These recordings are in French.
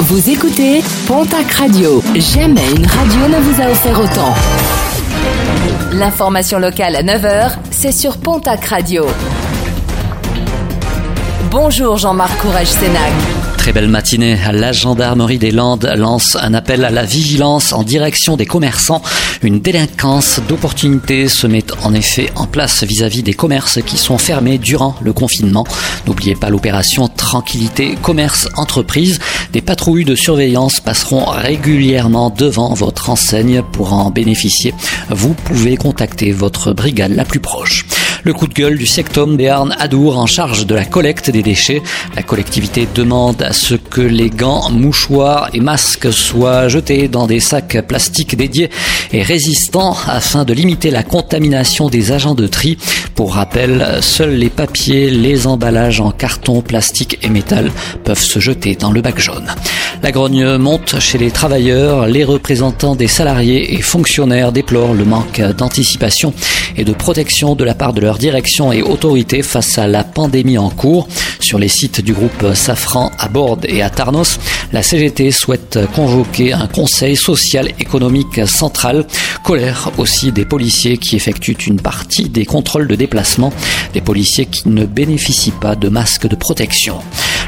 Vous écoutez Pontac Radio. Jamais une radio ne vous a offert autant. L'information locale à 9h, c'est sur Pontac Radio. Bonjour Jean-Marc Courage Sénac. Très belle matinée. La gendarmerie des Landes lance un appel à la vigilance en direction des commerçants. Une délinquance d'opportunités se met en effet en place vis-à-vis des commerces qui sont fermés durant le confinement. N'oubliez pas l'opération Tranquillité Commerce Entreprise. Des patrouilles de surveillance passeront régulièrement devant votre enseigne pour en bénéficier. Vous pouvez contacter votre brigade la plus proche. Le coup de gueule du sectum Béarn Adour en charge de la collecte des déchets. La collectivité demande à ce que les gants, mouchoirs et masques soient jetés dans des sacs plastiques dédiés et résistants afin de limiter la contamination des agents de tri. Pour rappel, seuls les papiers, les emballages en carton, plastique et métal peuvent se jeter dans le bac jaune. La grogne monte chez les travailleurs. Les représentants des salariés et fonctionnaires déplorent le manque d'anticipation et de protection de la part de leur direction et autorité face à la pandémie en cours. Sur les sites du groupe Safran à Borde et à Tarnos, la CGT souhaite convoquer un conseil social économique central. Colère aussi des policiers qui effectuent une partie des contrôles de déplacement, des policiers qui ne bénéficient pas de masques de protection.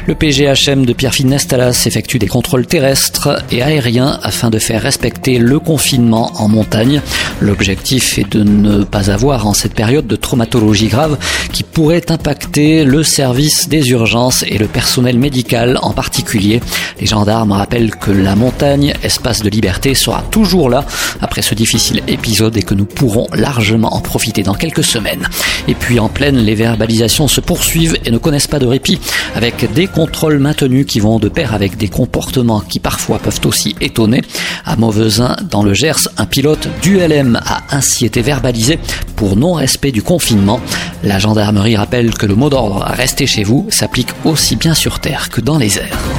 Le PGHM de Pierrefitte Nestalas effectue des contrôles terrestres et aériens afin de faire respecter le confinement en montagne. L'objectif est de ne pas avoir en cette période de traumatologie grave qui pourrait impacter le service des urgences et le personnel médical en particulier. Les gendarmes rappellent que la montagne, espace de liberté, sera toujours là après ce difficile épisode et que nous pourrons largement en profiter dans quelques semaines. Et puis en pleine, les verbalisations se poursuivent et ne connaissent pas de répit avec des contrôles maintenus qui vont de pair avec des comportements qui parfois peuvent aussi étonner. À Mauvesin, dans le Gers, un pilote du LM a ainsi été verbalisé pour non-respect du confinement. La gendarmerie rappelle que le mot d'ordre rester chez vous s'applique aussi bien sur terre que dans les airs.